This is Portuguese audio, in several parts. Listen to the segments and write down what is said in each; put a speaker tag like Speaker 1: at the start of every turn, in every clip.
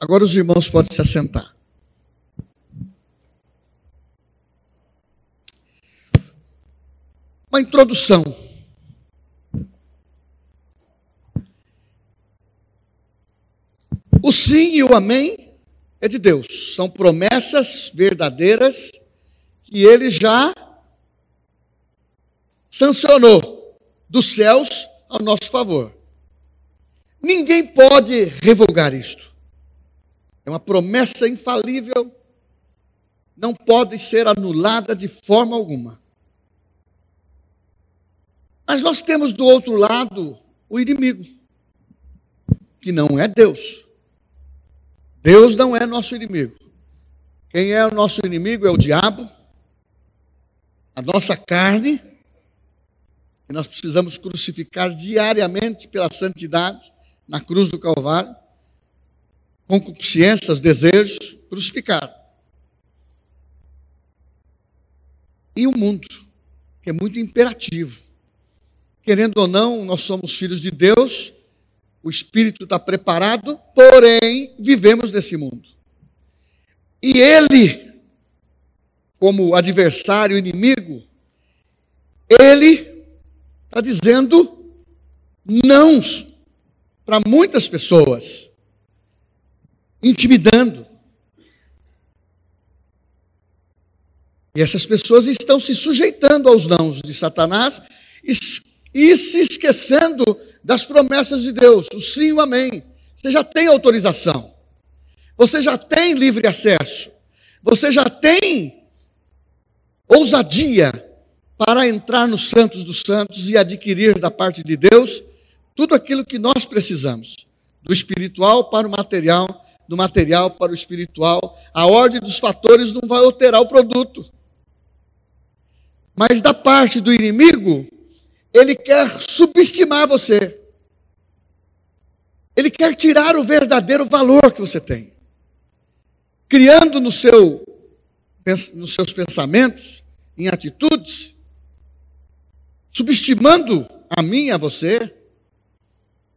Speaker 1: Agora os irmãos podem se assentar. Uma introdução. O sim e o amém é de Deus. São promessas verdadeiras que ele já sancionou dos céus ao nosso favor. Ninguém pode revogar isto. É uma promessa infalível, não pode ser anulada de forma alguma. Mas nós temos do outro lado o inimigo, que não é Deus. Deus não é nosso inimigo. Quem é o nosso inimigo é o diabo, a nossa carne, que nós precisamos crucificar diariamente pela santidade na cruz do Calvário, concupiscências, desejos, crucificar. E o mundo, que é muito imperativo. Querendo ou não, nós somos filhos de Deus, o espírito está preparado, porém vivemos nesse mundo. E ele, como adversário, inimigo, ele está dizendo não para muitas pessoas, intimidando. E essas pessoas estão se sujeitando aos nãos de Satanás e, e se esquecendo das promessas de Deus, o sim e o amém. Você já tem autorização, você já tem livre acesso, você já tem ousadia para entrar nos santos dos santos e adquirir da parte de Deus tudo aquilo que nós precisamos, do espiritual para o material, do material para o espiritual. A ordem dos fatores não vai alterar o produto. Mas da parte do inimigo, ele quer subestimar você. Ele quer tirar o verdadeiro valor que você tem. Criando no seu, nos seus pensamentos, em atitudes, subestimando a mim e a você,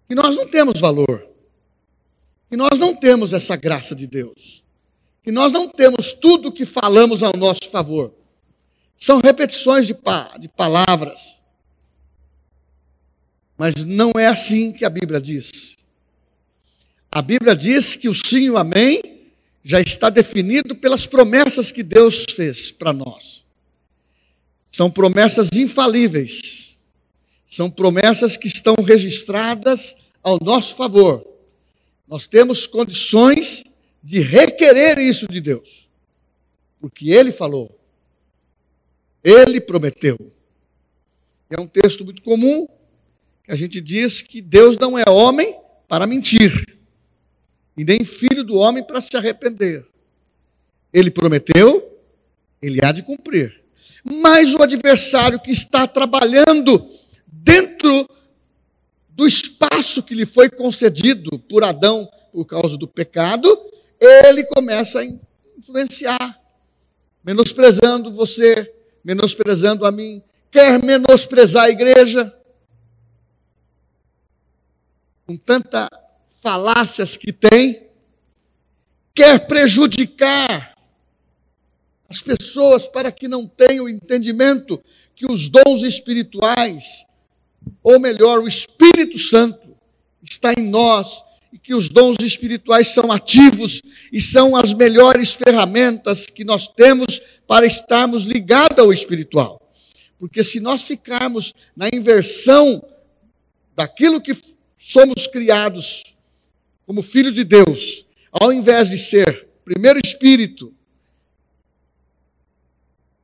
Speaker 1: que nós não temos valor, que nós não temos essa graça de Deus, que nós não temos tudo que falamos ao nosso favor. São repetições de, pa de palavras, mas não é assim que a Bíblia diz. A Bíblia diz que o sim e o amém já está definido pelas promessas que Deus fez para nós. São promessas infalíveis são promessas que estão registradas ao nosso favor. Nós temos condições de requerer isso de Deus, porque Ele falou, Ele prometeu. É um texto muito comum que a gente diz que Deus não é homem para mentir, e nem filho do homem para se arrepender. Ele prometeu, ele há de cumprir. Mas o adversário que está trabalhando dentro do espaço que lhe foi concedido por Adão por causa do pecado, ele começa a influenciar, menosprezando você, menosprezando a mim, quer menosprezar a igreja, com tantas falácias que tem, quer prejudicar as pessoas para que não tenham entendimento que os dons espirituais ou melhor, o Espírito Santo está em nós e que os dons espirituais são ativos e são as melhores ferramentas que nós temos para estarmos ligados ao espiritual. Porque se nós ficarmos na inversão daquilo que somos criados como filhos de Deus, ao invés de ser primeiro espírito,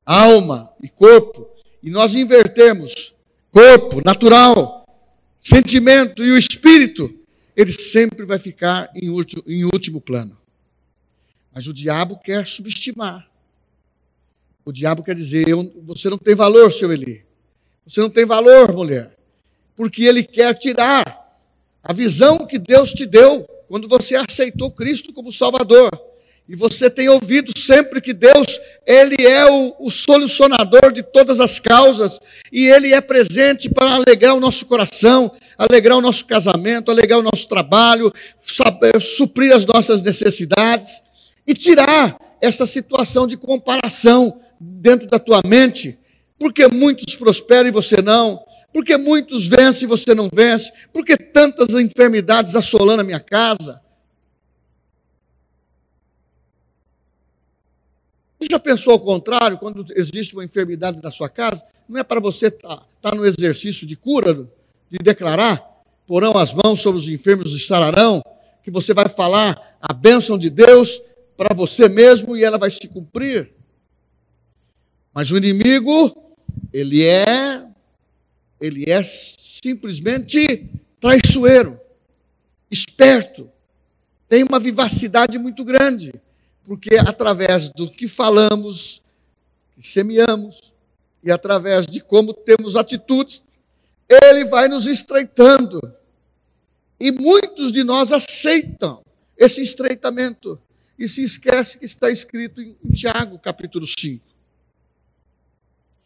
Speaker 1: alma e corpo, e nós invertermos corpo, natural, sentimento e o espírito, ele sempre vai ficar em último, em último plano. Mas o diabo quer subestimar. O diabo quer dizer: você não tem valor, seu Eli. Você não tem valor, mulher. Porque ele quer tirar a visão que Deus te deu quando você aceitou Cristo como Salvador. E você tem ouvido sempre que Deus, Ele é o, o, solucionador de todas as causas, e Ele é presente para alegrar o nosso coração, alegrar o nosso casamento, alegrar o nosso trabalho, saber, suprir as nossas necessidades, e tirar essa situação de comparação dentro da tua mente, porque muitos prosperam e você não, porque muitos vencem e você não vence, porque tantas enfermidades assolando a minha casa. Você já pensou ao contrário, quando existe uma enfermidade na sua casa? Não é para você estar tá, tá no exercício de cura, de declarar, porão as mãos sobre os enfermos e sararão, que você vai falar a bênção de Deus para você mesmo e ela vai se cumprir. Mas o inimigo, ele é ele é simplesmente traiçoeiro, esperto, tem uma vivacidade muito grande, porque através do que falamos, que semeamos, e através de como temos atitudes, ele vai nos estreitando. E muitos de nós aceitam esse estreitamento e se esquece que está escrito em Tiago, capítulo 5.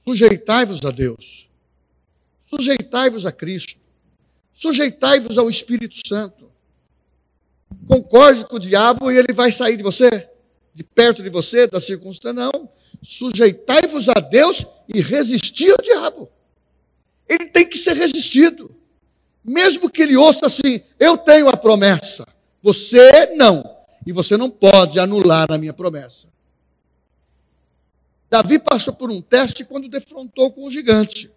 Speaker 1: Sujeitai-vos a Deus. Sujeitai-vos a Cristo. Sujeitai-vos ao Espírito Santo. Concorde com o diabo e ele vai sair de você, de perto de você, da circunstância. Não. Sujeitai-vos a Deus e resisti ao diabo. Ele tem que ser resistido. Mesmo que ele ouça assim, eu tenho a promessa, você não. E você não pode anular a minha promessa. Davi passou por um teste quando defrontou com o gigante.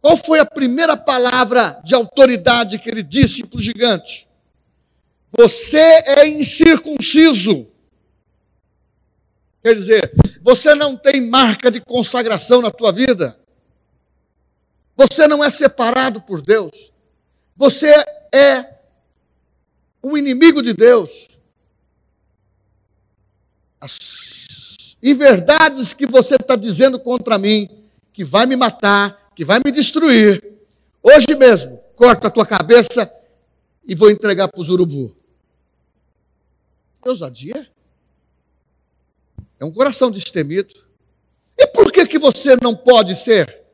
Speaker 1: Qual foi a primeira palavra de autoridade que ele disse para o gigante? Você é incircunciso. Quer dizer, você não tem marca de consagração na tua vida. Você não é separado por Deus. Você é o inimigo de Deus. As inverdades que você está dizendo contra mim, que vai me matar, que vai me destruir, hoje mesmo, corto a tua cabeça e vou entregar para os urubu. Ousadia. É um coração destemido. E por que, que você não pode ser?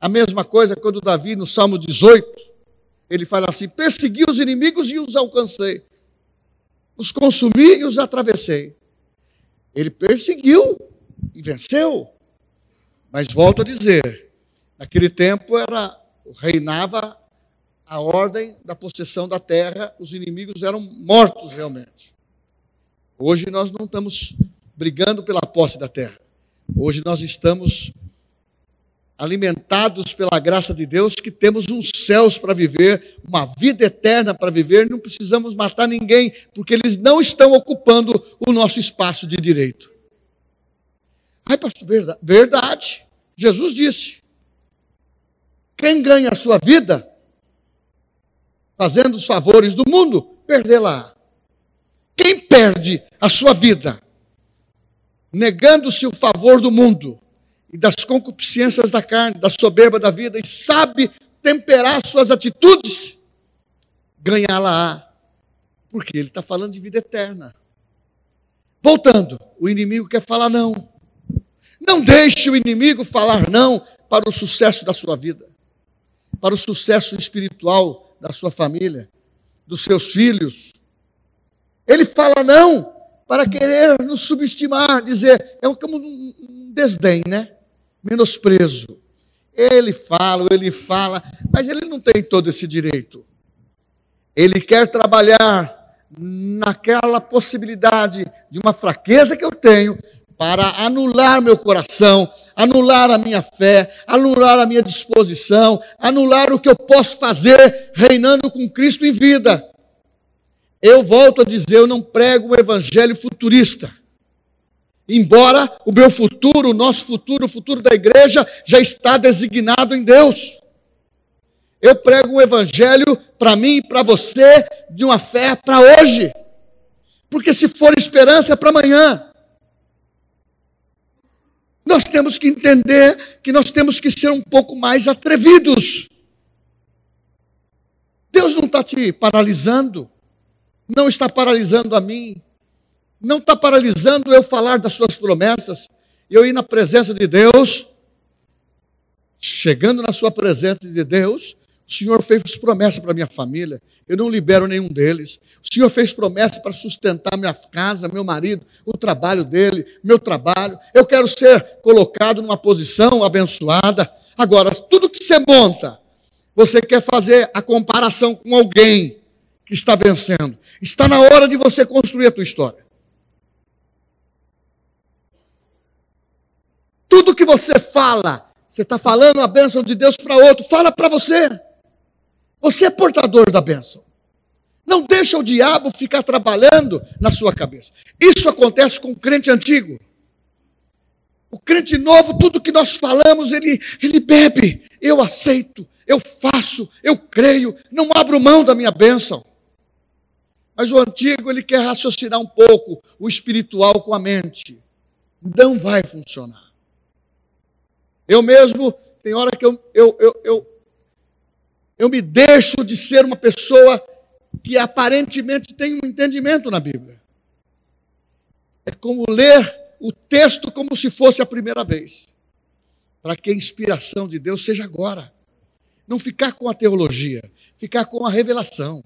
Speaker 1: A mesma coisa quando Davi, no Salmo 18, ele fala assim: persegui os inimigos e os alcancei, os consumi e os atravessei. Ele perseguiu e venceu. Mas volto a dizer: Naquele tempo era reinava a ordem da possessão da terra, os inimigos eram mortos realmente. Hoje nós não estamos brigando pela posse da terra. Hoje nós estamos alimentados pela graça de Deus que temos uns céus para viver, uma vida eterna para viver, não precisamos matar ninguém, porque eles não estão ocupando o nosso espaço de direito. Ai, pastor, verdade. Jesus disse: quem ganha a sua vida fazendo os favores do mundo, perdê-la. Quem perde a sua vida negando-se o favor do mundo e das concupiscências da carne, da soberba da vida e sabe temperar suas atitudes, ganhá-la-á. Porque ele está falando de vida eterna. Voltando, o inimigo quer falar não. Não deixe o inimigo falar não para o sucesso da sua vida para o sucesso espiritual da sua família, dos seus filhos. Ele fala não para querer nos subestimar, dizer, é como um desdém, né? Menosprezo. Ele fala, ele fala, mas ele não tem todo esse direito. Ele quer trabalhar naquela possibilidade de uma fraqueza que eu tenho para anular meu coração, anular a minha fé, anular a minha disposição, anular o que eu posso fazer reinando com Cristo em vida. Eu volto a dizer, eu não prego o evangelho futurista. Embora o meu futuro, o nosso futuro, o futuro da igreja já está designado em Deus. Eu prego o evangelho para mim e para você de uma fé para hoje. Porque se for esperança é para amanhã. Nós temos que entender que nós temos que ser um pouco mais atrevidos. Deus não está te paralisando, não está paralisando a mim, não está paralisando eu falar das suas promessas, eu ir na presença de Deus, chegando na sua presença de Deus, o Senhor fez promessa para minha família, eu não libero nenhum deles. O Senhor fez promessa para sustentar minha casa, meu marido, o trabalho dele, meu trabalho. Eu quero ser colocado numa posição abençoada. Agora, tudo que você monta, você quer fazer a comparação com alguém que está vencendo. Está na hora de você construir a tua história. Tudo que você fala, você está falando a bênção de Deus para outro, fala para você. Você é portador da bênção. Não deixa o diabo ficar trabalhando na sua cabeça. Isso acontece com o crente antigo. O crente novo, tudo que nós falamos, ele, ele bebe. Eu aceito, eu faço, eu creio, não abro mão da minha bênção. Mas o antigo, ele quer raciocinar um pouco o espiritual com a mente. Não vai funcionar. Eu mesmo, tem hora que eu, eu, eu, eu eu me deixo de ser uma pessoa que aparentemente tem um entendimento na Bíblia. É como ler o texto como se fosse a primeira vez, para que a inspiração de Deus seja agora. Não ficar com a teologia, ficar com a revelação.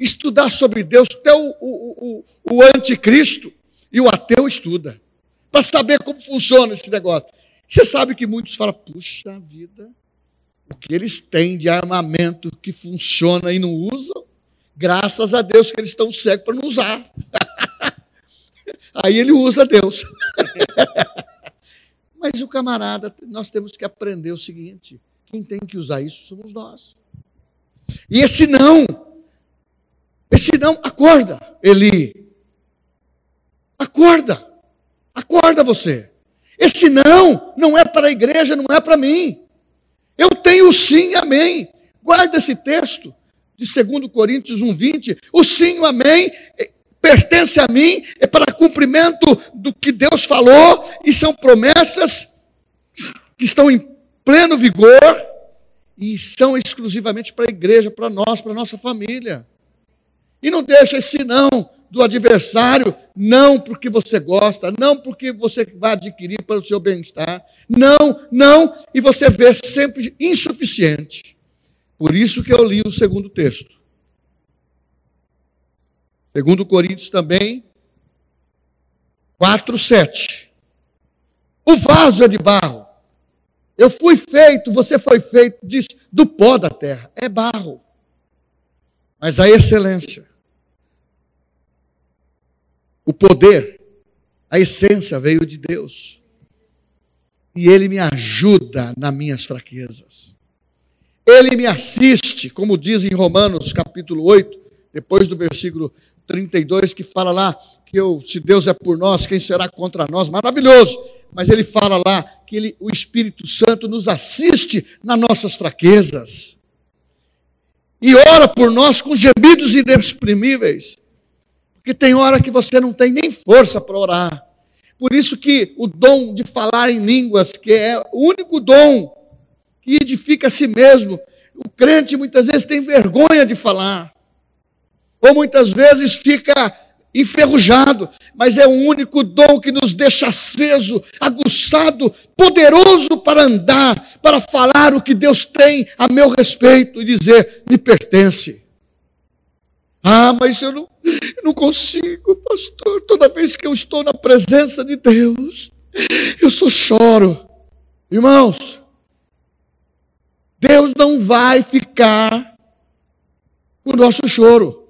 Speaker 1: Estudar sobre Deus, até o, o, o, o anticristo e o ateu estuda, para saber como funciona esse negócio. Você sabe que muitos falam, puxa vida, o que eles têm de armamento que funciona e não usam, graças a Deus que eles estão cegos para não usar. Aí ele usa Deus. Mas o camarada, nós temos que aprender o seguinte: quem tem que usar isso somos nós. E esse não, esse não, acorda, Eli. Acorda, acorda você. Esse não, não é para a igreja, não é para mim. Eu tenho sim, amém. Guarda esse texto de 2 Coríntios 1,20. O sim, o amém, eh, pertence a mim, é para cumprimento do que Deus falou, e são promessas que estão em pleno vigor e são exclusivamente para a igreja, para nós, para a nossa família. E não deixa esse não do adversário, não porque você gosta, não porque você vai adquirir para o seu bem-estar, não, não, e você vê sempre insuficiente. Por isso que eu li o segundo texto. Segundo Coríntios também, 4, 7. O vaso é de barro. Eu fui feito, você foi feito disso, do pó da terra. É barro. Mas a excelência o poder, a essência veio de Deus. E Ele me ajuda nas minhas fraquezas. Ele me assiste, como diz em Romanos capítulo 8, depois do versículo 32, que fala lá que eu, se Deus é por nós, quem será contra nós? Maravilhoso. Mas ele fala lá que ele, o Espírito Santo nos assiste nas nossas fraquezas. E ora por nós com gemidos inexprimíveis. Porque tem hora que você não tem nem força para orar. Por isso que o dom de falar em línguas, que é o único dom que edifica a si mesmo, o crente muitas vezes tem vergonha de falar. Ou muitas vezes fica enferrujado, mas é o único dom que nos deixa aceso, aguçado, poderoso para andar, para falar o que Deus tem a meu respeito e dizer: me pertence. Ah, mas eu não, eu não consigo, pastor. Toda vez que eu estou na presença de Deus, eu só choro. Irmãos, Deus não vai ficar com o nosso choro,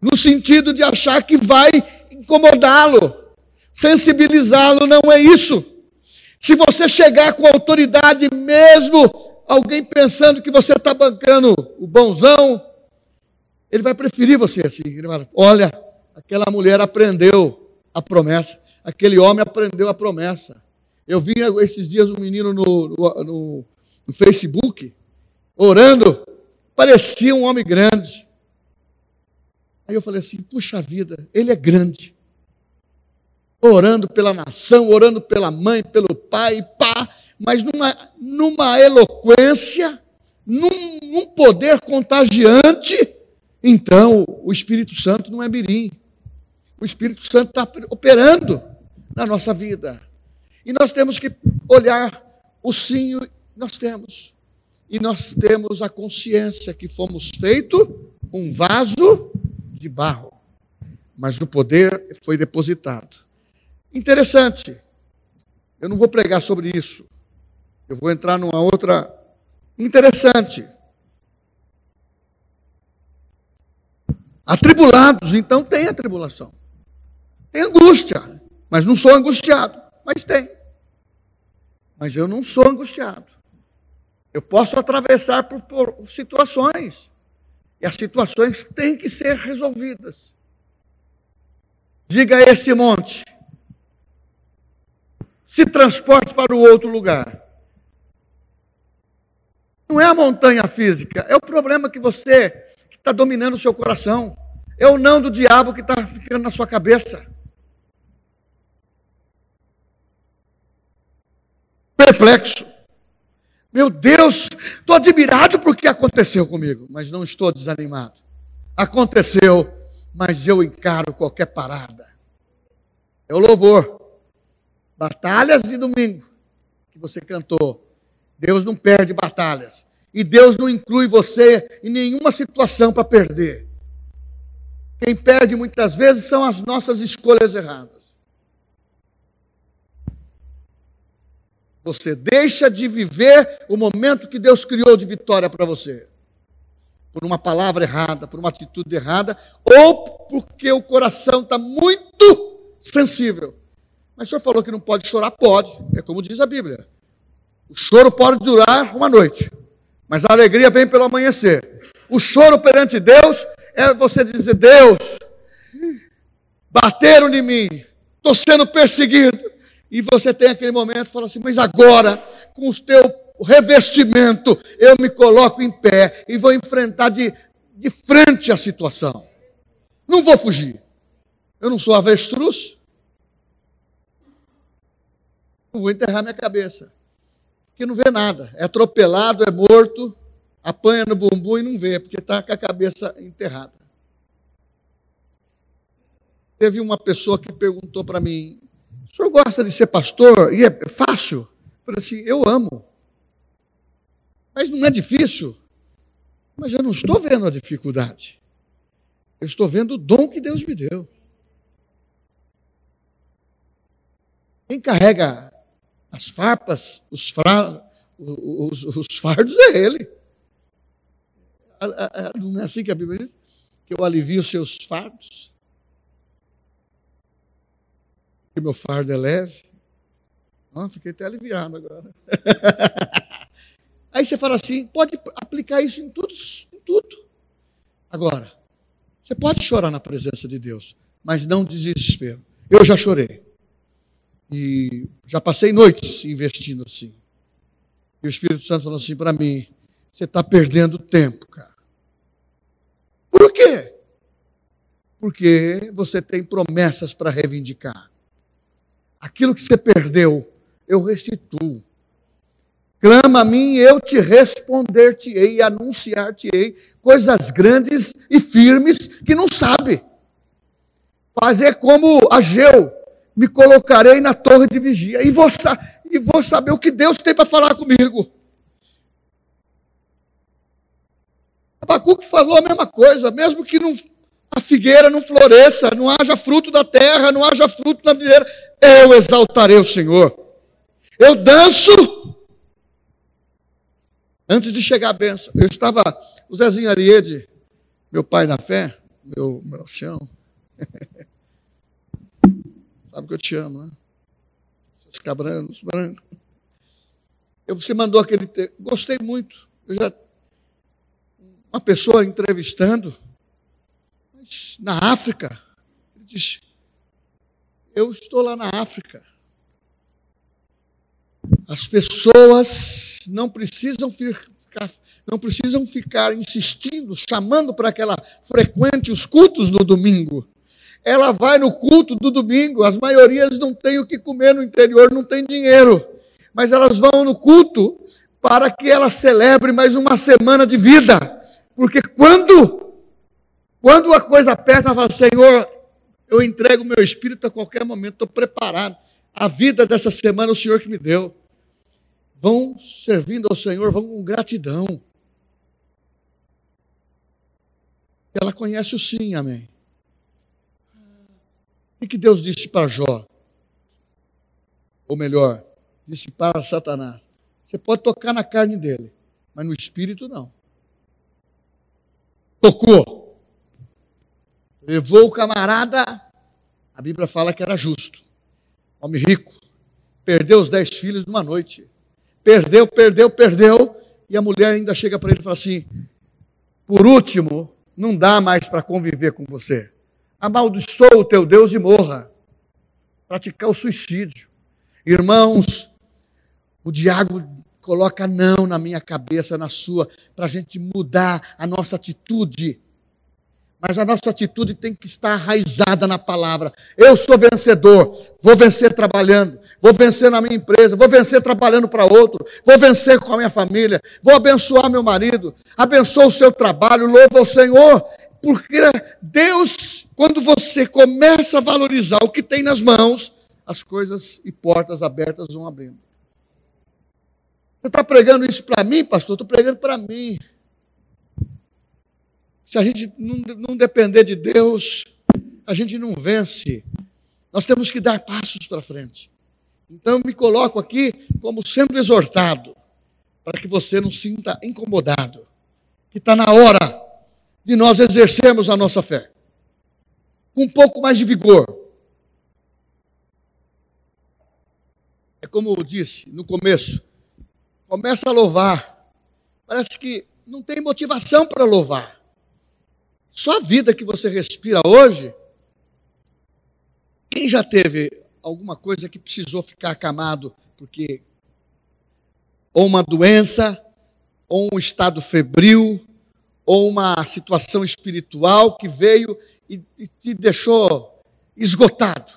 Speaker 1: no sentido de achar que vai incomodá-lo, sensibilizá-lo, não é isso. Se você chegar com autoridade mesmo, alguém pensando que você está bancando o bonzão, ele vai preferir você assim. Ele vai, olha, aquela mulher aprendeu a promessa, aquele homem aprendeu a promessa. Eu vi esses dias um menino no, no, no Facebook orando, parecia um homem grande. Aí eu falei assim: puxa vida, ele é grande. Orando pela nação, orando pela mãe, pelo pai, pá, mas numa, numa eloquência, num, num poder contagiante então, o Espírito Santo não é mirim. O Espírito Santo está operando na nossa vida. E nós temos que olhar o sim, nós temos. E nós temos a consciência que fomos feitos um vaso de barro, mas o poder foi depositado. Interessante. Eu não vou pregar sobre isso. Eu vou entrar numa outra interessante. Atribulados, então tem a tribulação. Tem angústia, mas não sou angustiado, mas tem. Mas eu não sou angustiado. Eu posso atravessar por, por situações. E as situações têm que ser resolvidas. Diga a esse monte: se transporte para o outro lugar. Não é a montanha física, é o problema que você está dominando o seu coração. É o não do diabo que está ficando na sua cabeça. Perplexo. Meu Deus, estou admirado porque aconteceu comigo, mas não estou desanimado. Aconteceu, mas eu encaro qualquer parada. É o louvor. Batalhas de domingo que você cantou. Deus não perde batalhas. E Deus não inclui você em nenhuma situação para perder. Quem perde muitas vezes são as nossas escolhas erradas. Você deixa de viver o momento que Deus criou de vitória para você. Por uma palavra errada, por uma atitude errada, ou porque o coração está muito sensível. Mas o senhor falou que não pode chorar? Pode. É como diz a Bíblia. O choro pode durar uma noite, mas a alegria vem pelo amanhecer. O choro perante Deus é você dizer: Deus, bateram em mim, estou sendo perseguido. E você tem aquele momento fala assim: Mas agora, com o teu revestimento, eu me coloco em pé e vou enfrentar de, de frente a situação. Não vou fugir. Eu não sou avestruz. Não vou enterrar minha cabeça. Porque não vê nada. É atropelado, é morto, apanha no bumbum e não vê, porque está com a cabeça enterrada. Teve uma pessoa que perguntou para mim: o senhor gosta de ser pastor? E é fácil? Eu falei assim: eu amo. Mas não é difícil? Mas eu não estou vendo a dificuldade. Eu estou vendo o dom que Deus me deu. Quem carrega as farpas, os, fra, os, os fardos é ele. Não é assim que a Bíblia diz? Que eu alivio os seus fardos. Que meu fardo é leve. Oh, fiquei até aliviado agora. Aí você fala assim, pode aplicar isso em em tudo. Agora, você pode chorar na presença de Deus, mas não desespero. Eu já chorei. E já passei noites investindo assim. E o Espírito Santo falou assim para mim: você está perdendo tempo, cara. Por quê? Porque você tem promessas para reivindicar. Aquilo que você perdeu, eu restituo. Clama a mim, eu te responder-te-ei, anunciar-te-ei coisas grandes e firmes que não sabe. Fazer como Ageu, me colocarei na torre de vigia e vou, e vou saber o que Deus tem para falar comigo. Abacuque falou a mesma coisa, mesmo que não, a figueira não floresça, não haja fruto da terra, não haja fruto na videira, eu exaltarei o Senhor. Eu danço antes de chegar a benção. Eu estava, o Zezinho Ariede, meu pai na fé, meu, meu chão. Sabe que eu te amo, né? Seus cabranos, brancos. Você mandou aquele. Te... Gostei muito. Eu já. Uma pessoa entrevistando, na África, ele disse: Eu estou lá na África. As pessoas não precisam ficar, não precisam ficar insistindo, chamando para que ela frequente os cultos no domingo ela vai no culto do domingo. As maiorias não têm o que comer no interior, não tem dinheiro. Mas elas vão no culto para que ela celebre mais uma semana de vida. Porque quando, quando a coisa aperta, ela fala, Senhor, Eu entrego meu espírito a qualquer momento, estou preparado. A vida dessa semana o Senhor que me deu. Vão servindo ao Senhor, vão com gratidão. Ela conhece o sim, amém. O que Deus disse para Jó? Ou melhor, disse para Satanás: Você pode tocar na carne dele, mas no espírito não. Tocou. Levou o camarada, a Bíblia fala que era justo, homem rico, perdeu os dez filhos numa noite. Perdeu, perdeu, perdeu, e a mulher ainda chega para ele e fala assim: Por último, não dá mais para conviver com você. Amaldiçoa o teu Deus e morra. Praticar o suicídio. Irmãos, o diabo coloca não na minha cabeça, na sua, para a gente mudar a nossa atitude. Mas a nossa atitude tem que estar arraizada na palavra. Eu sou vencedor, vou vencer trabalhando, vou vencer na minha empresa, vou vencer trabalhando para outro, vou vencer com a minha família, vou abençoar meu marido, abençoa o seu trabalho, louva o Senhor, porque Deus, quando você começa a valorizar o que tem nas mãos, as coisas e portas abertas vão abrindo. Você está pregando isso para mim, pastor? Estou pregando para mim. Se a gente não, não depender de Deus, a gente não vence. Nós temos que dar passos para frente. Então, me coloco aqui como sendo exortado, para que você não sinta incomodado, que está na hora de nós exercermos a nossa fé, com um pouco mais de vigor, É como eu disse no começo, começa a louvar. Parece que não tem motivação para louvar. Só a vida que você respira hoje. Quem já teve alguma coisa que precisou ficar acamado porque ou uma doença, ou um estado febril, ou uma situação espiritual que veio e, te deixou esgotado?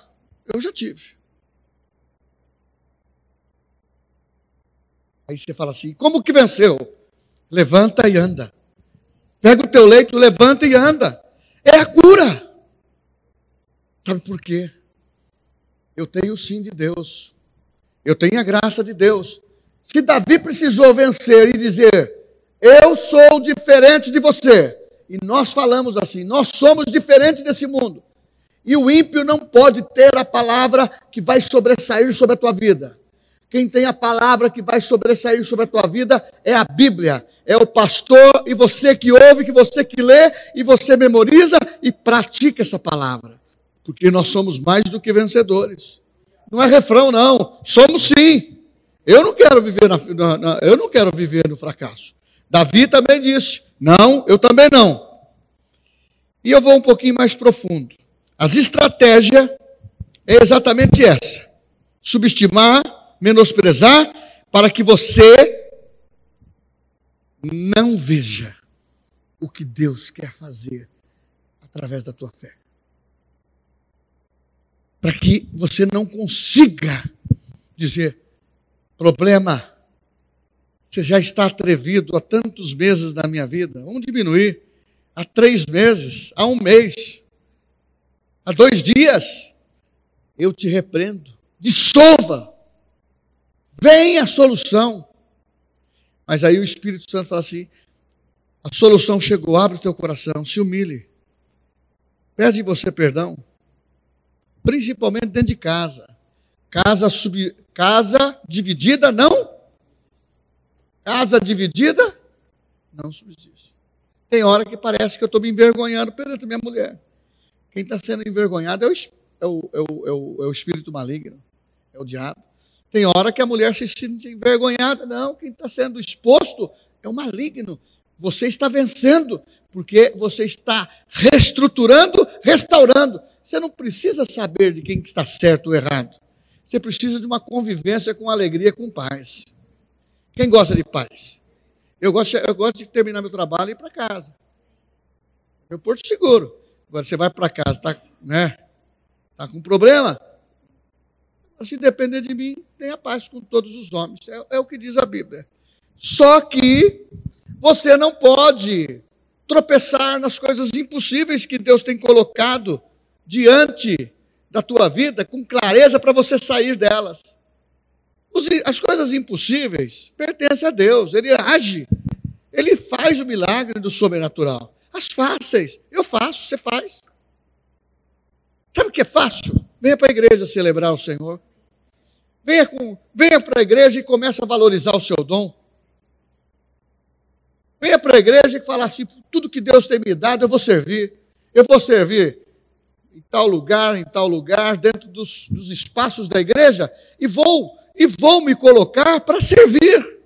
Speaker 1: Eu já tive. Aí você fala assim: como que venceu? Levanta e anda. Pega o teu leito, levanta e anda. É a cura. Sabe por quê? Eu tenho o sim de Deus. Eu tenho a graça de Deus. Se Davi precisou vencer e dizer: Eu sou diferente de você. E nós falamos assim: nós somos diferentes desse mundo. E o ímpio não pode ter a palavra que vai sobressair sobre a tua vida. Quem tem a palavra que vai sobressair sobre a tua vida é a Bíblia. É o pastor e você que ouve, que você que lê e você memoriza e pratica essa palavra. Porque nós somos mais do que vencedores. Não é refrão, não. Somos sim. Eu não quero viver na, na, na, eu não quero viver no fracasso. Davi também disse: "Não, eu também não". E eu vou um pouquinho mais profundo. As estratégias é exatamente essa: subestimar menosprezar, para que você não veja o que Deus quer fazer através da tua fé. Para que você não consiga dizer, problema, você já está atrevido há tantos meses na minha vida, vamos diminuir, há três meses, há um mês, há dois dias, eu te repreendo, dissolva Vem a solução. Mas aí o Espírito Santo fala assim: a solução chegou, abre o teu coração, se humilhe. Pede você perdão. Principalmente dentro de casa. Casa, sub, casa dividida não. Casa dividida não subsiste. Tem hora que parece que eu estou me envergonhando perante minha mulher. Quem está sendo envergonhado é é, o, é, o, é, o, é o espírito maligno, é o diabo. Tem hora que a mulher se sente envergonhada. Não, quem está sendo exposto é o maligno. Você está vencendo, porque você está reestruturando, restaurando. Você não precisa saber de quem está certo ou errado. Você precisa de uma convivência com alegria, com paz. Quem gosta de paz? Eu gosto, eu gosto de terminar meu trabalho e ir para casa. Meu porto seguro. Agora você vai para casa, está né, tá com problema? se depender de mim, tenha paz com todos os homens. É, é o que diz a Bíblia. Só que você não pode tropeçar nas coisas impossíveis que Deus tem colocado diante da tua vida com clareza para você sair delas. As coisas impossíveis pertencem a Deus, Ele age, Ele faz o milagre do sobrenatural. As fáceis, eu faço, você faz. Sabe o que é fácil? Venha para a igreja celebrar o Senhor. Venha, com, venha para a igreja e comece a valorizar o seu dom. Venha para a igreja e falar assim: tudo que Deus tem me dado, eu vou servir. Eu vou servir em tal lugar, em tal lugar, dentro dos, dos espaços da igreja, e vou, e vou me colocar para servir.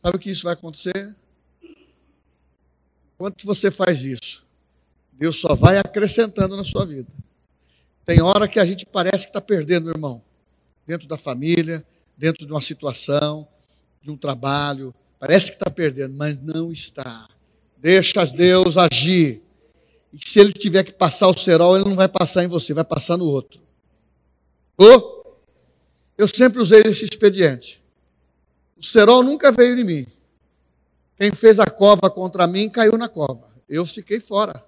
Speaker 1: Sabe o que isso vai acontecer? Quando você faz isso, Deus só vai acrescentando na sua vida. Tem hora que a gente parece que está perdendo, irmão, dentro da família, dentro de uma situação, de um trabalho, parece que está perdendo, mas não está. Deixa Deus agir. E se ele tiver que passar o cerol, ele não vai passar em você, vai passar no outro. Oh, eu sempre usei esse expediente. O cerol nunca veio em mim. Quem fez a cova contra mim caiu na cova. Eu fiquei fora.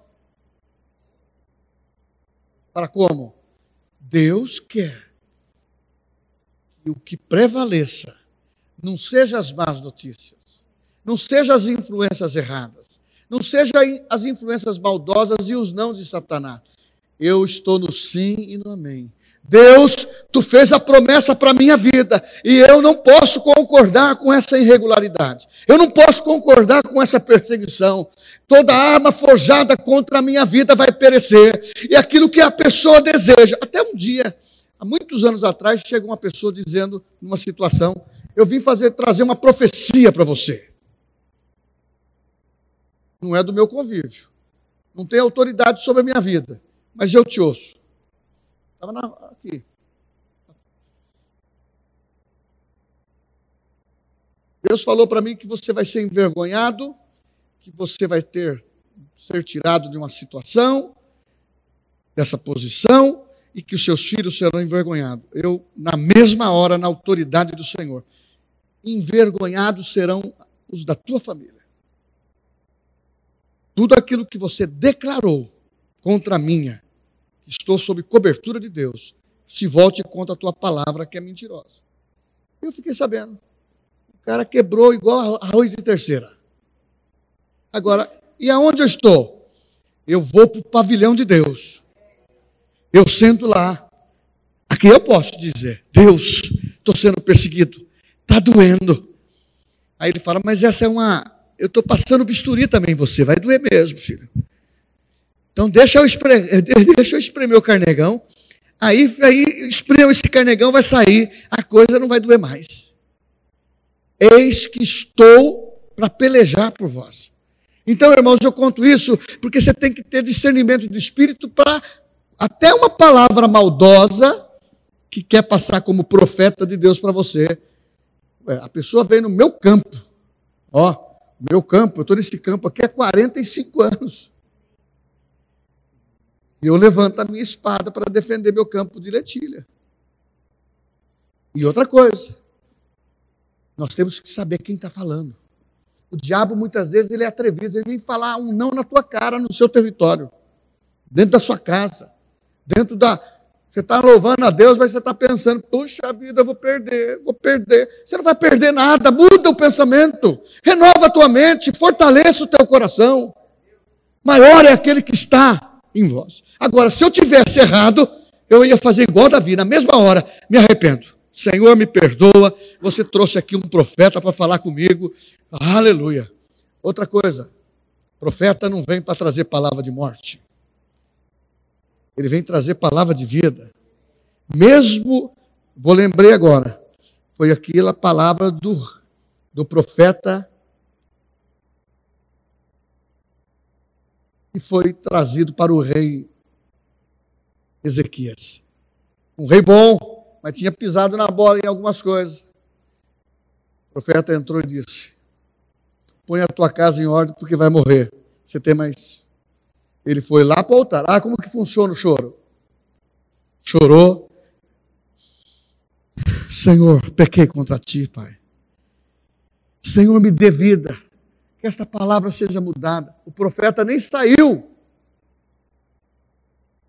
Speaker 1: Para como? Deus quer que o que prevaleça não seja as más notícias, não seja as influências erradas, não seja as influências maldosas e os não de Satanás. Eu estou no sim e no amém. Deus, tu fez a promessa para a minha vida e eu não posso concordar com essa irregularidade. Eu não posso concordar com essa perseguição. Toda arma forjada contra a minha vida vai perecer. E aquilo que a pessoa deseja. Até um dia, há muitos anos atrás, chegou uma pessoa dizendo, numa situação, eu vim fazer trazer uma profecia para você. Não é do meu convívio. Não tem autoridade sobre a minha vida, mas eu te ouço. Estava aqui. Deus falou para mim que você vai ser envergonhado, que você vai ter ser tirado de uma situação, dessa posição, e que os seus filhos serão envergonhados. Eu, na mesma hora, na autoridade do Senhor, envergonhados serão os da tua família. Tudo aquilo que você declarou contra a minha, estou sob cobertura de Deus, se volte contra a tua palavra que é mentirosa. Eu fiquei sabendo. O cara quebrou igual arroz de terceira. Agora, e aonde eu estou? Eu vou para o pavilhão de Deus. Eu sento lá. Aqui eu posso dizer: Deus, estou sendo perseguido. Está doendo. Aí ele fala: Mas essa é uma. Eu estou passando bisturi também, você vai doer mesmo, filho. Então deixa eu, espremer, deixa eu espremer o carnegão. Aí, aí espremo esse carnegão, vai sair, a coisa não vai doer mais. Eis que estou para pelejar por vós. Então, irmãos, eu conto isso porque você tem que ter discernimento do espírito para até uma palavra maldosa que quer passar como profeta de Deus para você. A pessoa vem no meu campo. Ó, meu campo, eu estou nesse campo aqui há 45 anos. Eu levanto a minha espada para defender meu campo de letilha. E outra coisa, nós temos que saber quem está falando. O diabo, muitas vezes, ele é atrevido, ele vem falar um não na tua cara, no seu território, dentro da sua casa, dentro da. Você está louvando a Deus, mas você está pensando, puxa vida, eu vou perder, vou perder. Você não vai perder nada, muda o pensamento, renova a tua mente, fortaleça o teu coração. Maior é aquele que está em vós. Agora, se eu tivesse errado, eu ia fazer igual Davi, na mesma hora, me arrependo. Senhor, me perdoa, você trouxe aqui um profeta para falar comigo. Aleluia. Outra coisa, profeta não vem para trazer palavra de morte. Ele vem trazer palavra de vida. Mesmo, vou lembrei agora, foi aquela palavra do, do profeta e foi trazido para o rei Ezequias. Um rei bom, mas tinha pisado na bola em algumas coisas. O profeta entrou e disse: Põe a tua casa em ordem porque vai morrer. Você tem mais. Ele foi lá para o altar. Ah, como que funciona o choro? Chorou. Senhor, pequei contra ti, Pai. Senhor, me dê vida. Que esta palavra seja mudada. O profeta nem saiu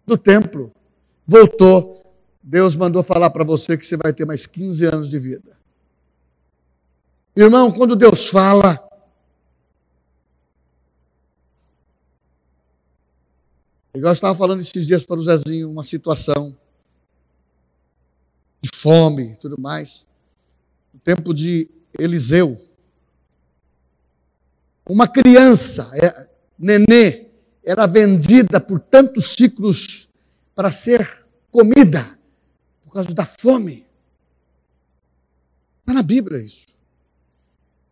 Speaker 1: do templo, voltou. Deus mandou falar para você que você vai ter mais 15 anos de vida. Irmão, quando Deus fala, igual eu estava falando esses dias para o Zezinho, uma situação de fome e tudo mais. No tempo de Eliseu, uma criança, é, nenê, era vendida por tantos ciclos para ser comida, por causa da fome. Está na Bíblia isso.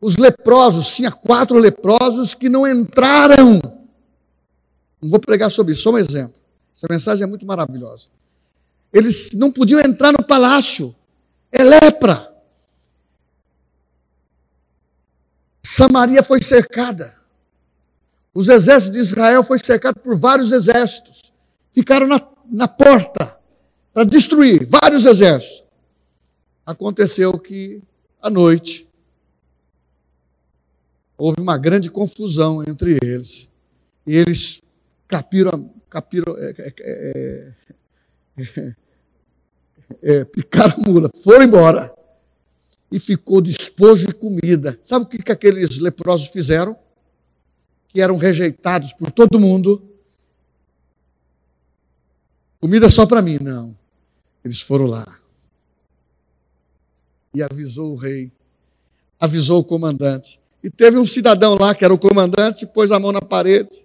Speaker 1: Os leprosos, tinha quatro leprosos que não entraram. Não vou pregar sobre isso, só um exemplo. Essa mensagem é muito maravilhosa. Eles não podiam entrar no palácio. É lepra. Samaria foi cercada. Os exércitos de Israel foi cercado por vários exércitos. Ficaram na, na porta para destruir vários exércitos. Aconteceu que à noite houve uma grande confusão entre eles. E eles capiram, capiram, é, é, é, é, picaram a mula, foram embora e ficou despojo e comida. Sabe o que, que aqueles leprosos fizeram? Que eram rejeitados por todo mundo. Comida só para mim, não. Eles foram lá. E avisou o rei, avisou o comandante. E teve um cidadão lá, que era o comandante, pôs a mão na parede.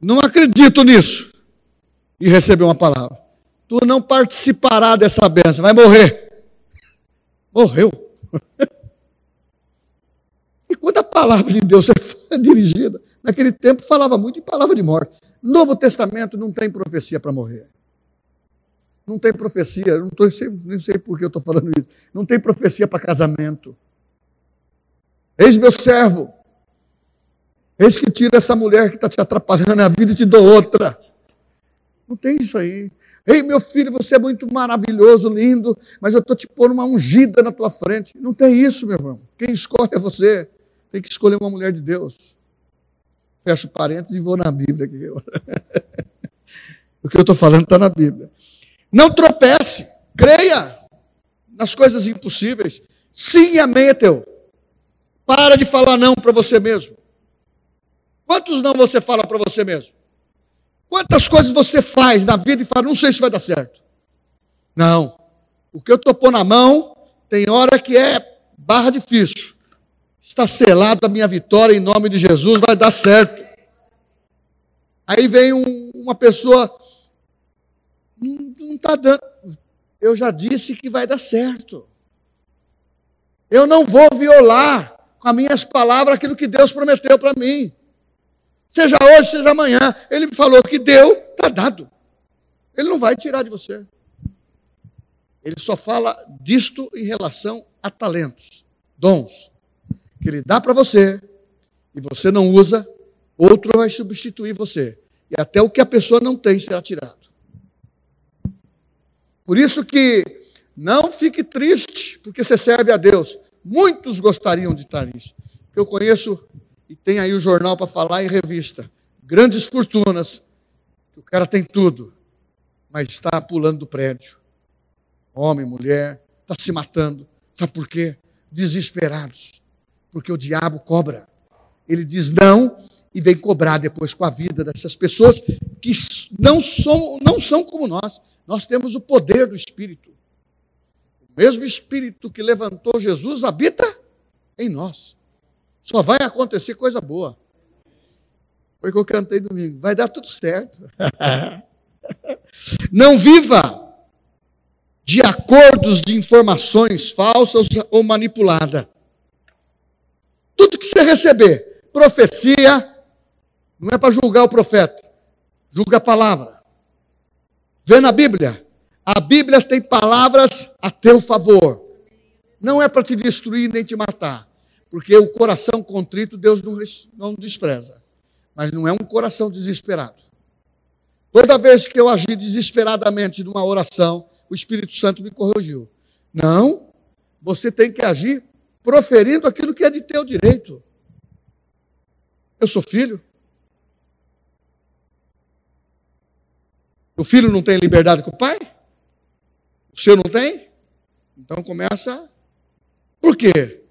Speaker 1: Não acredito nisso. E recebeu uma palavra. Tu não participará dessa bênção, vai morrer morreu. E quando a palavra de Deus é dirigida, naquele tempo falava muito em palavra de morte. Novo Testamento não tem profecia para morrer. Não tem profecia, não tô, nem sei por que eu estou falando isso. Não tem profecia para casamento. Eis meu servo. Eis que tira essa mulher que está te atrapalhando a vida e te dou outra. Não tem isso aí. Ei, meu filho, você é muito maravilhoso, lindo, mas eu estou te pondo uma ungida na tua frente. Não tem isso, meu irmão. Quem escolhe é você. Tem que escolher uma mulher de Deus. Fecho parênteses e vou na Bíblia. Aqui. o que eu estou falando está na Bíblia. Não tropece, creia nas coisas impossíveis. Sim e amém é teu. Para de falar não para você mesmo. Quantos não você fala para você mesmo? Quantas coisas você faz na vida e fala, não sei se vai dar certo. Não. O que eu estou pondo na mão, tem hora que é barra difícil. Está selado a minha vitória em nome de Jesus, vai dar certo. Aí vem um, uma pessoa, não está dando. Eu já disse que vai dar certo. Eu não vou violar com as minhas palavras aquilo que Deus prometeu para mim. Seja hoje, seja amanhã. Ele me falou que deu, está dado. Ele não vai tirar de você. Ele só fala disto em relação a talentos, dons, que ele dá para você e você não usa, outro vai substituir você. E até o que a pessoa não tem será tirado. Por isso que não fique triste, porque você serve a Deus. Muitos gostariam de estar nisso. Eu conheço e tem aí o jornal para falar e revista. Grandes fortunas, o cara tem tudo, mas está pulando do prédio. Homem, mulher, está se matando. Sabe por quê? Desesperados. Porque o diabo cobra. Ele diz não e vem cobrar depois com a vida dessas pessoas que não são, não são como nós. Nós temos o poder do Espírito. O mesmo Espírito que levantou Jesus habita em nós. Só vai acontecer coisa boa. Foi o que eu cantei domingo. Vai dar tudo certo. Não viva de acordos de informações falsas ou manipulada. Tudo que você receber, profecia, não é para julgar o profeta, julga a palavra. Vê na Bíblia, a Bíblia tem palavras a teu favor. Não é para te destruir nem te matar. Porque o coração contrito Deus não, não despreza. Mas não é um coração desesperado. Toda vez que eu agi desesperadamente numa oração, o Espírito Santo me corrigiu. Não, você tem que agir proferindo aquilo que é de teu direito. Eu sou filho. O filho não tem liberdade com o pai? O seu não tem? Então começa. Por quê?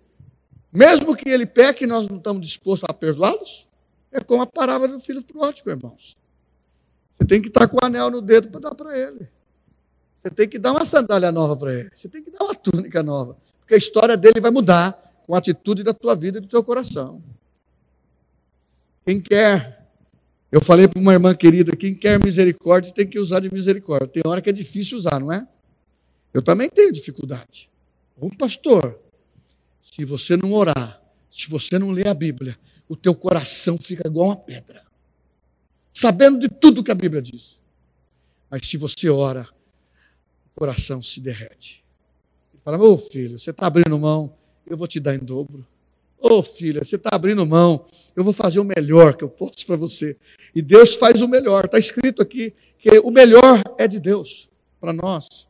Speaker 1: Mesmo que ele peque, nós não estamos dispostos a perdoá-los? É como a parábola do filho pródigo, irmãos. Você tem que estar com o anel no dedo para dar para ele. Você tem que dar uma sandália nova para ele. Você tem que dar uma túnica nova. Porque a história dele vai mudar com a atitude da tua vida e do teu coração. Quem quer, eu falei para uma irmã querida, quem quer misericórdia tem que usar de misericórdia. Tem hora que é difícil usar, não é? Eu também tenho dificuldade. Ô pastor, se você não orar, se você não ler a Bíblia, o teu coração fica igual uma pedra. Sabendo de tudo que a Bíblia diz. Mas se você ora, o coração se derrete. Ele fala, ô oh, filho, você está abrindo mão, eu vou te dar em dobro. Ô oh, filha, você está abrindo mão, eu vou fazer o melhor que eu posso para você. E Deus faz o melhor. Está escrito aqui que o melhor é de Deus para nós.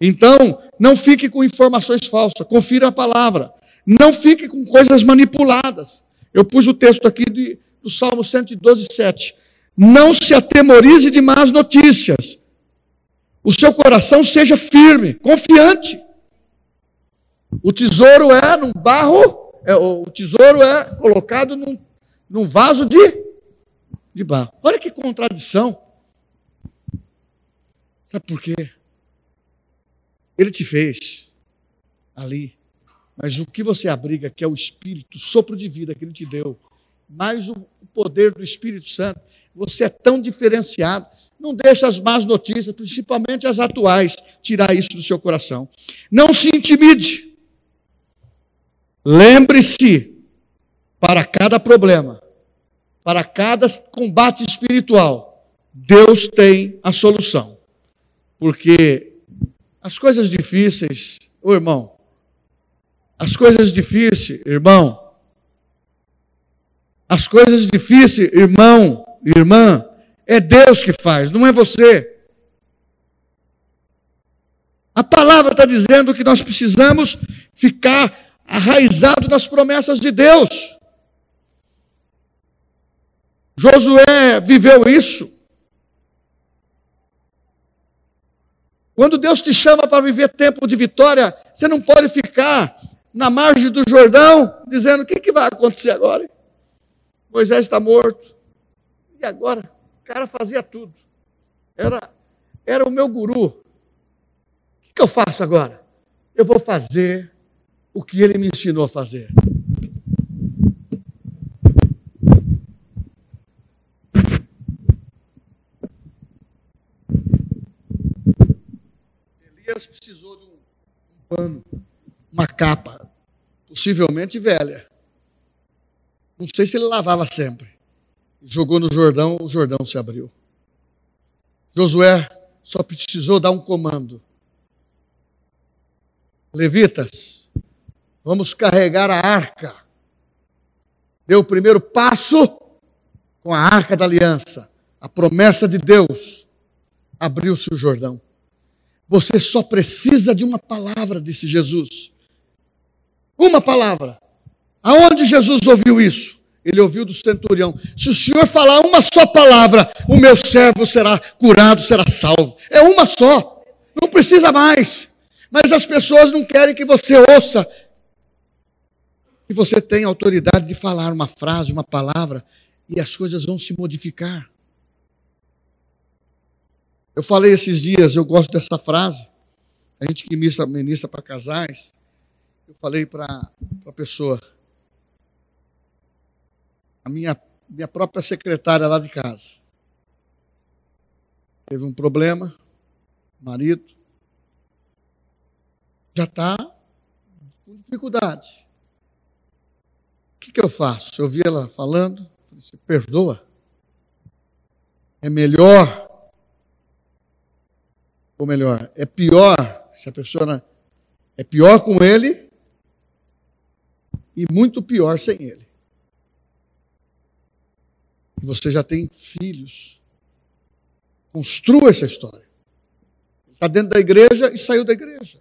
Speaker 1: Então, não fique com informações falsas, confira a palavra. Não fique com coisas manipuladas. Eu pus o texto aqui de, do Salmo 112, 7. Não se atemorize de más notícias. O seu coração seja firme, confiante. O tesouro é num barro, é, o tesouro é colocado num, num vaso de, de barro. Olha que contradição. Sabe por quê? Ele te fez ali. Mas o que você abriga, que é o Espírito, o sopro de vida que Ele te deu, mais o poder do Espírito Santo, você é tão diferenciado. Não deixe as más notícias, principalmente as atuais, tirar isso do seu coração. Não se intimide. Lembre-se, para cada problema, para cada combate espiritual, Deus tem a solução. Porque as coisas difíceis, ô irmão, as coisas difíceis, irmão, as coisas difíceis, irmão, irmã, é Deus que faz, não é você. A palavra está dizendo que nós precisamos ficar arraizado nas promessas de Deus. Josué viveu isso. Quando Deus te chama para viver tempo de vitória, você não pode ficar na margem do Jordão dizendo: o que, que vai acontecer agora? Moisés está morto. E agora? O cara fazia tudo. Era, era o meu guru. O que, que eu faço agora? Eu vou fazer o que ele me ensinou a fazer. Elias precisou de um, pano, uma capa, possivelmente velha. Não sei se ele lavava sempre. Jogou no Jordão, o Jordão se abriu. Josué só precisou dar um comando. Levitas, vamos carregar a arca. Deu o primeiro passo com a arca da aliança, a promessa de Deus. Abriu-se o Jordão. Você só precisa de uma palavra, disse Jesus. Uma palavra. Aonde Jesus ouviu isso? Ele ouviu do centurião: Se o Senhor falar uma só palavra, o meu servo será curado, será salvo. É uma só, não precisa mais. Mas as pessoas não querem que você ouça, que você tenha autoridade de falar uma frase, uma palavra, e as coisas vão se modificar. Eu falei esses dias, eu gosto dessa frase. A gente que ministra, ministra para casais, eu falei para a pessoa, a minha, minha própria secretária lá de casa. Teve um problema, marido, já está com dificuldade. O que, que eu faço? Eu vi ela falando, falei, você perdoa. É melhor ou melhor, é pior se a pessoa é pior com ele e muito pior sem ele. Você já tem filhos. Construa essa história. Está dentro da igreja e saiu da igreja,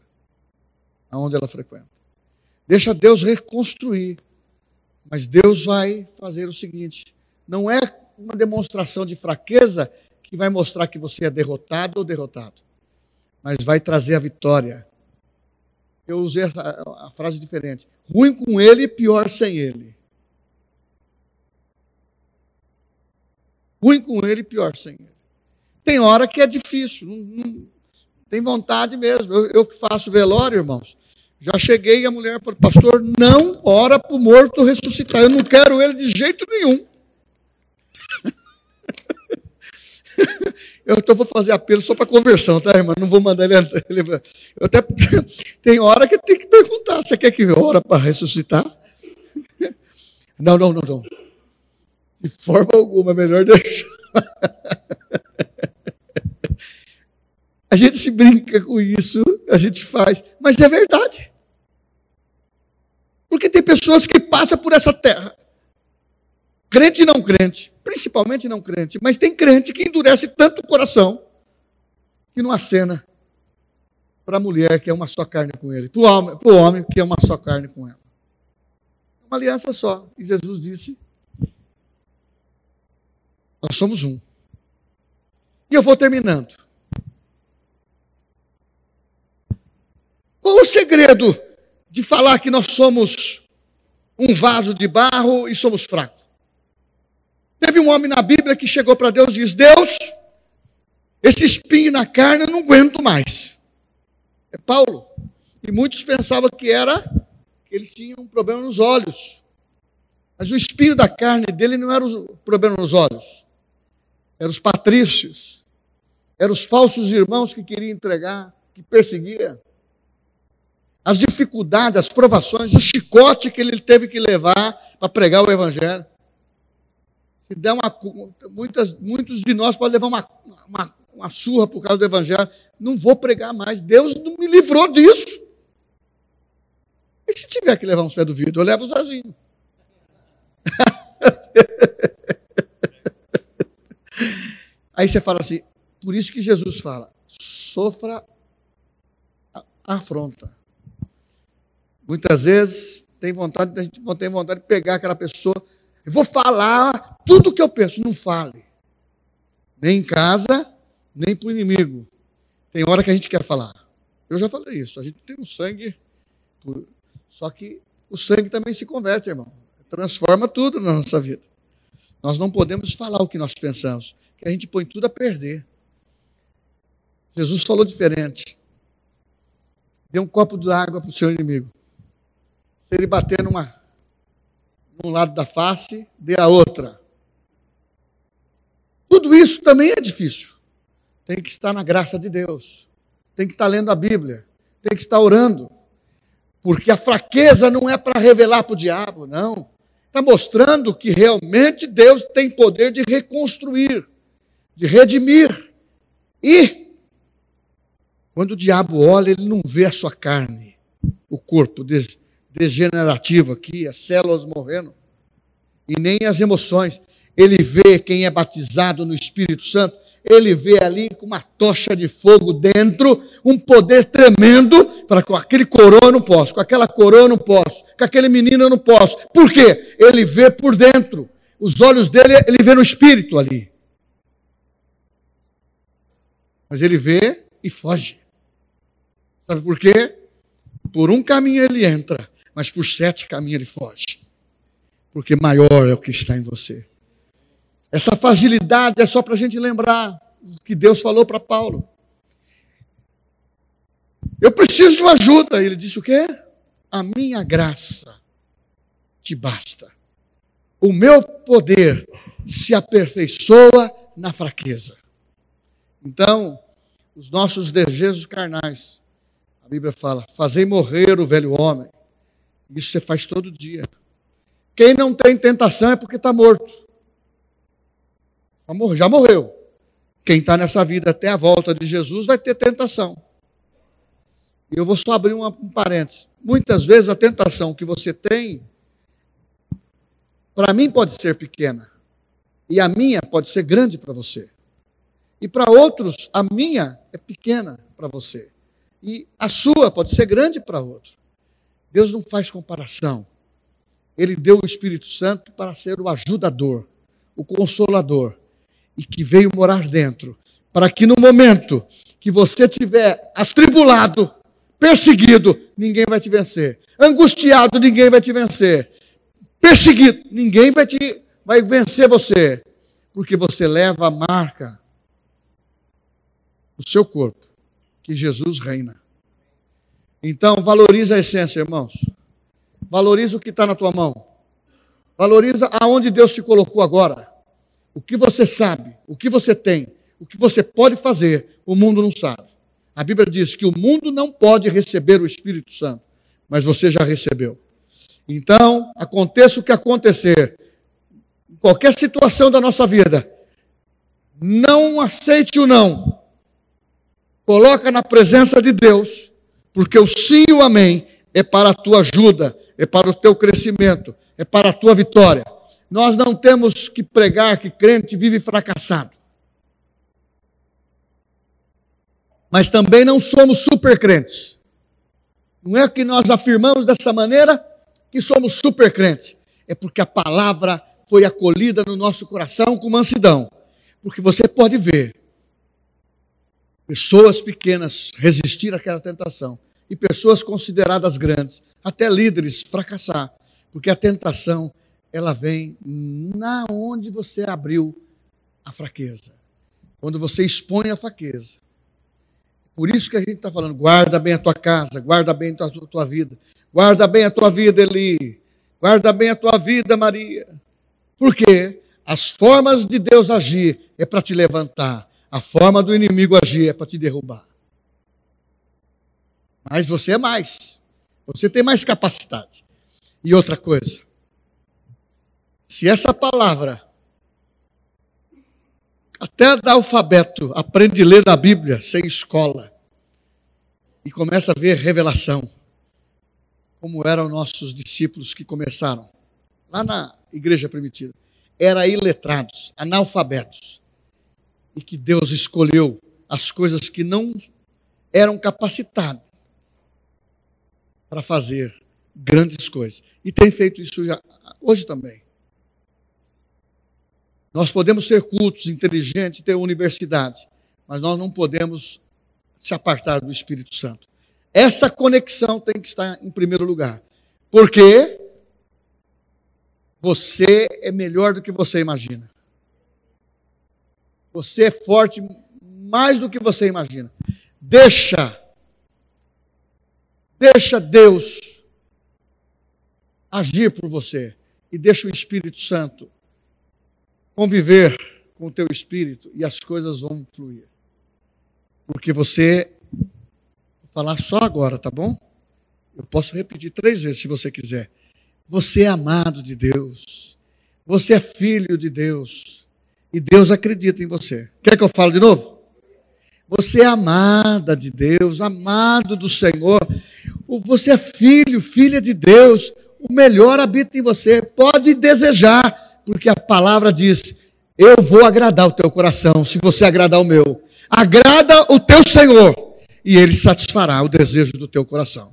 Speaker 1: aonde ela frequenta. Deixa Deus reconstruir. Mas Deus vai fazer o seguinte: não é uma demonstração de fraqueza que vai mostrar que você é derrotado ou derrotado, mas vai trazer a vitória. Eu usei a, a frase diferente: ruim com ele, pior sem ele. Ruim com ele, pior sem ele. Tem hora que é difícil, não, não, tem vontade mesmo. Eu, que faço velório, irmãos, já cheguei e a mulher falou: Pastor, não ora para o morto ressuscitar. Eu não quero ele de jeito nenhum. Eu então vou fazer apelo só para conversão, tá, irmã? Não vou mandar ele. Eu até tem hora que tem que perguntar: você quer que ora para ressuscitar? Não, não, não, não. De forma alguma, é melhor deixar. A gente se brinca com isso, a gente faz, mas é verdade. Porque tem pessoas que passam por essa terra, crente e não crente, principalmente não crente, mas tem crente que endurece tanto o coração que não acena para a mulher que é uma só carne com ele, para o homem, homem que é uma só carne com ela. É uma aliança só. E Jesus disse: Nós somos um. E eu vou terminando. Qual o segredo de falar que nós somos um vaso de barro e somos fracos? Teve um homem na Bíblia que chegou para Deus e disse: Deus, esse espinho na carne eu não aguento mais. É Paulo. E muitos pensavam que era que ele tinha um problema nos olhos. Mas o espinho da carne dele não era o problema nos olhos. Eram os patrícios. Eram os falsos irmãos que queriam entregar, que perseguia as dificuldades, as provações, o chicote que ele teve que levar para pregar o Evangelho. Se der uma, muitas, muitos de nós podem levar uma, uma, uma surra por causa do Evangelho. Não vou pregar mais. Deus não me livrou disso. E se tiver que levar uns pés do vidro, eu levo sozinho. Aí você fala assim, por isso que Jesus fala, sofra afronta. Muitas vezes tem vontade, tem vontade de pegar aquela pessoa. Eu vou falar tudo o que eu penso. Não fale. Nem em casa, nem para o inimigo. Tem hora que a gente quer falar. Eu já falei isso. A gente tem um sangue. Só que o sangue também se converte, irmão. Transforma tudo na nossa vida. Nós não podemos falar o que nós pensamos, que a gente põe tudo a perder. Jesus falou diferente. Dê um copo de água para o seu inimigo. Se ele bater numa, num lado da face, dê a outra. Tudo isso também é difícil. Tem que estar na graça de Deus. Tem que estar lendo a Bíblia. Tem que estar orando. Porque a fraqueza não é para revelar para o diabo, não. Está mostrando que realmente Deus tem poder de reconstruir, de redimir. E, quando o diabo olha, ele não vê a sua carne, o corpo dele degenerativo aqui, as células morrendo, e nem as emoções. Ele vê quem é batizado no Espírito Santo, ele vê ali com uma tocha de fogo dentro, um poder tremendo, fala, com aquele coroa eu não posso, com aquela coroa eu não posso, com aquele menino eu não posso. Por quê? Ele vê por dentro. Os olhos dele, ele vê no espírito ali. Mas ele vê e foge. Sabe por quê? Por um caminho ele entra, mas por sete caminhos ele foge. Porque maior é o que está em você. Essa fragilidade é só para a gente lembrar o que Deus falou para Paulo. Eu preciso de uma ajuda. Ele disse o quê? A minha graça te basta. O meu poder se aperfeiçoa na fraqueza. Então, os nossos desejos carnais, a Bíblia fala, fazei morrer o velho homem isso você faz todo dia. Quem não tem tentação é porque está morto. Já morreu. Quem está nessa vida até a volta de Jesus vai ter tentação. E eu vou só abrir um parênteses. Muitas vezes a tentação que você tem, para mim pode ser pequena. E a minha pode ser grande para você. E para outros, a minha é pequena para você. E a sua pode ser grande para outro. Deus não faz comparação. Ele deu o Espírito Santo para ser o ajudador, o consolador, e que veio morar dentro, para que no momento que você tiver atribulado, perseguido, ninguém vai te vencer. Angustiado, ninguém vai te vencer. Perseguido, ninguém vai te vai vencer você, porque você leva a marca do seu corpo, que Jesus reina. Então, valoriza a essência, irmãos. Valoriza o que está na tua mão. Valoriza aonde Deus te colocou agora. O que você sabe, o que você tem, o que você pode fazer, o mundo não sabe. A Bíblia diz que o mundo não pode receber o Espírito Santo, mas você já recebeu. Então, aconteça o que acontecer, qualquer situação da nossa vida, não aceite o não. Coloca na presença de Deus, porque o sim e o amém é para a tua ajuda, é para o teu crescimento, é para a tua vitória. Nós não temos que pregar que crente vive fracassado. Mas também não somos super crentes. Não é que nós afirmamos dessa maneira que somos super crentes. É porque a palavra foi acolhida no nosso coração com mansidão. Porque você pode ver pessoas pequenas resistir àquela tentação e pessoas consideradas grandes, até líderes, fracassar, porque a tentação ela vem na onde você abriu a fraqueza, quando você expõe a fraqueza. Por isso que a gente está falando, guarda bem a tua casa, guarda bem a tua, tua vida, guarda bem a tua vida, Eli, guarda bem a tua vida, Maria. Porque as formas de Deus agir é para te levantar, a forma do inimigo agir é para te derrubar. Mas você é mais. Você tem mais capacidade. E outra coisa. Se essa palavra, até da alfabeto, aprende a ler a Bíblia sem escola, e começa a ver revelação, como eram nossos discípulos que começaram, lá na igreja primitiva, eram iletrados, analfabetos, e que Deus escolheu as coisas que não eram capacitados para fazer grandes coisas. E tem feito isso já, hoje também. Nós podemos ser cultos, inteligentes, ter universidade, mas nós não podemos se apartar do Espírito Santo. Essa conexão tem que estar em primeiro lugar. Porque você é melhor do que você imagina. Você é forte mais do que você imagina. Deixa Deixa Deus agir por você e deixa o Espírito Santo conviver com o teu espírito e as coisas vão fluir. Porque você vou falar só agora, tá bom? Eu posso repetir três vezes se você quiser. Você é amado de Deus. Você é filho de Deus. E Deus acredita em você. Quer que eu fale de novo? Você é amada de Deus, amado do Senhor. Você é filho, filha de Deus. O melhor habita em você. Pode desejar, porque a palavra diz: Eu vou agradar o teu coração, se você agradar o meu. Agrada o teu Senhor, e ele satisfará o desejo do teu coração.